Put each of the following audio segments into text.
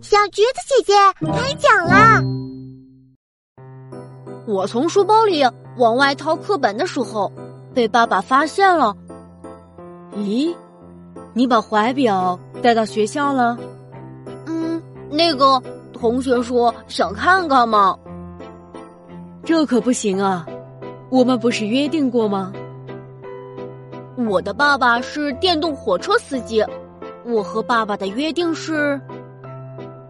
小橘子姐姐开讲啦！我从书包里往外掏课本的时候，被爸爸发现了。咦，你把怀表带到学校了？嗯，那个同学说想看看嘛。这可不行啊！我们不是约定过吗？我的爸爸是电动火车司机，我和爸爸的约定是：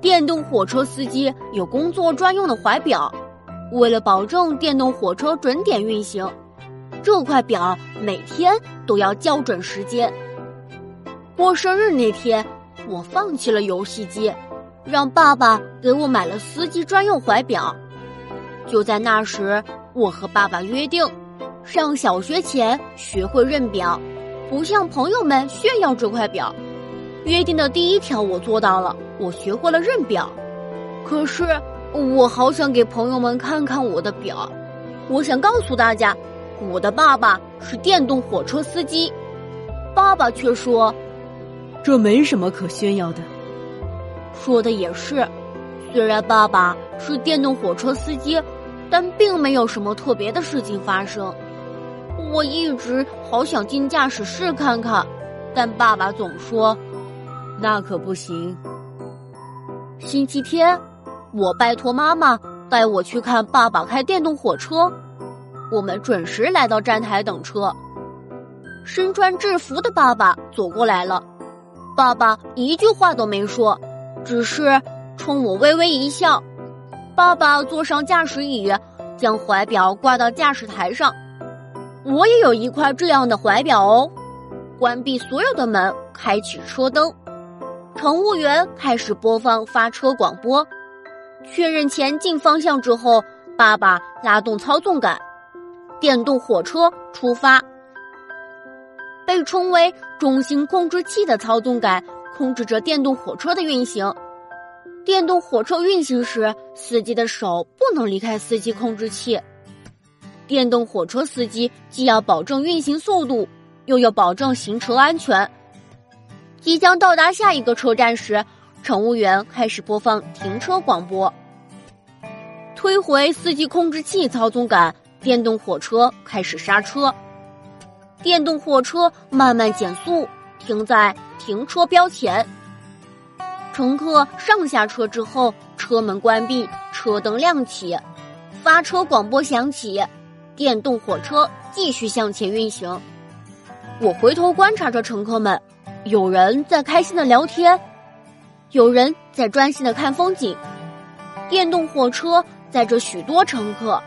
电动火车司机有工作专用的怀表。为了保证电动火车准点运行，这块表每天都要校准时间。过生日那天，我放弃了游戏机，让爸爸给我买了司机专用怀表。就在那时，我和爸爸约定，上小学前学会认表，不向朋友们炫耀这块表。约定的第一条我做到了，我学会了认表。可是。我好想给朋友们看看我的表，我想告诉大家，我的爸爸是电动火车司机。爸爸却说：“这没什么可炫耀的。”说的也是，虽然爸爸是电动火车司机，但并没有什么特别的事情发生。我一直好想进驾驶室看看，但爸爸总说：“那可不行。”星期天。我拜托妈妈带我去看爸爸开电动火车。我们准时来到站台等车。身穿制服的爸爸走过来了，爸爸一句话都没说，只是冲我微微一笑。爸爸坐上驾驶椅，将怀表挂到驾驶台上。我也有一块这样的怀表哦。关闭所有的门，开启车灯，乘务员开始播放发车广播。确认前进方向之后，爸爸拉动操纵杆，电动火车出发。被称为中心控制器的操纵杆控制着电动火车的运行。电动火车运行时，司机的手不能离开司机控制器。电动火车司机既要保证运行速度，又要保证行车安全。即将到达下一个车站时。乘务员开始播放停车广播，推回司机控制器操纵杆，电动火车开始刹车。电动火车慢慢减速，停在停车标前。乘客上下车之后，车门关闭，车灯亮起，发车广播响起，电动火车继续向前运行。我回头观察着乘客们，有人在开心的聊天。有人在专心的看风景，电动火车载着许多乘客，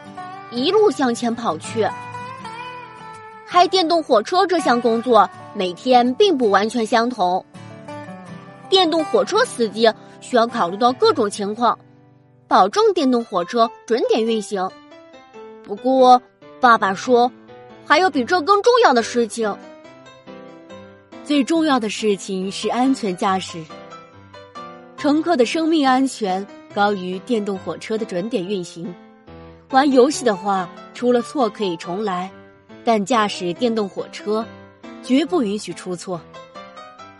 一路向前跑去。开电动火车这项工作每天并不完全相同。电动火车司机需要考虑到各种情况，保证电动火车准点运行。不过，爸爸说，还有比这更重要的事情。最重要的事情是安全驾驶。乘客的生命安全高于电动火车的准点运行。玩游戏的话，出了错可以重来，但驾驶电动火车绝不允许出错。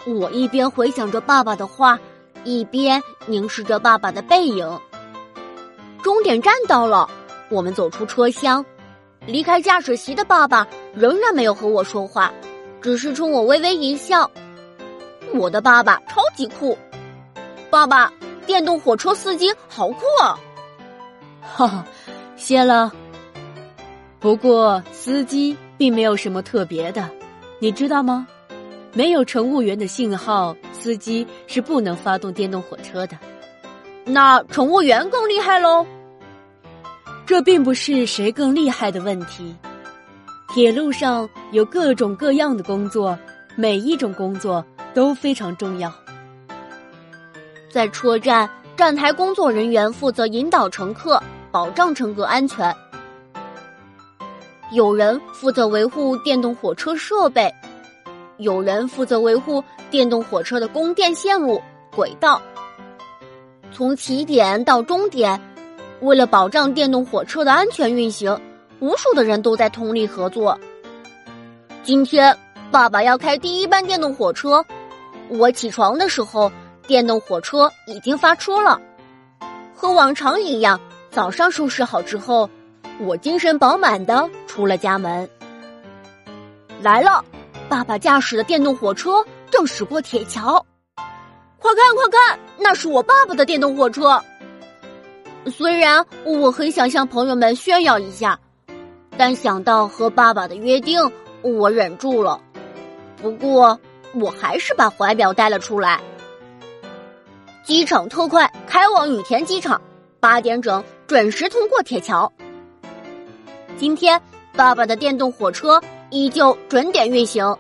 我一边回想着爸爸的话，一边凝视着爸爸的背影。终点站到了，我们走出车厢，离开驾驶席的爸爸仍然没有和我说话，只是冲我微微一笑。我的爸爸超级酷。爸爸，电动火车司机好酷啊！哈哈，谢了。不过司机并没有什么特别的，你知道吗？没有乘务员的信号，司机是不能发动电动火车的。那乘务员更厉害喽？这并不是谁更厉害的问题。铁路上有各种各样的工作，每一种工作都非常重要。在车站，站台工作人员负责引导乘客，保障乘客安全。有人负责维护电动火车设备，有人负责维护电动火车的供电线路、轨道。从起点到终点，为了保障电动火车的安全运行，无数的人都在通力合作。今天，爸爸要开第一班电动火车。我起床的时候。电动火车已经发车了。和往常一样，早上收拾好之后，我精神饱满的出了家门。来了，爸爸驾驶的电动火车正驶过铁桥。快看快看，那是我爸爸的电动火车。虽然我很想向朋友们炫耀一下，但想到和爸爸的约定，我忍住了。不过，我还是把怀表带了出来。机场特快，开往羽田机场，八点整准时通过铁桥。今天，爸爸的电动火车依旧准点运行。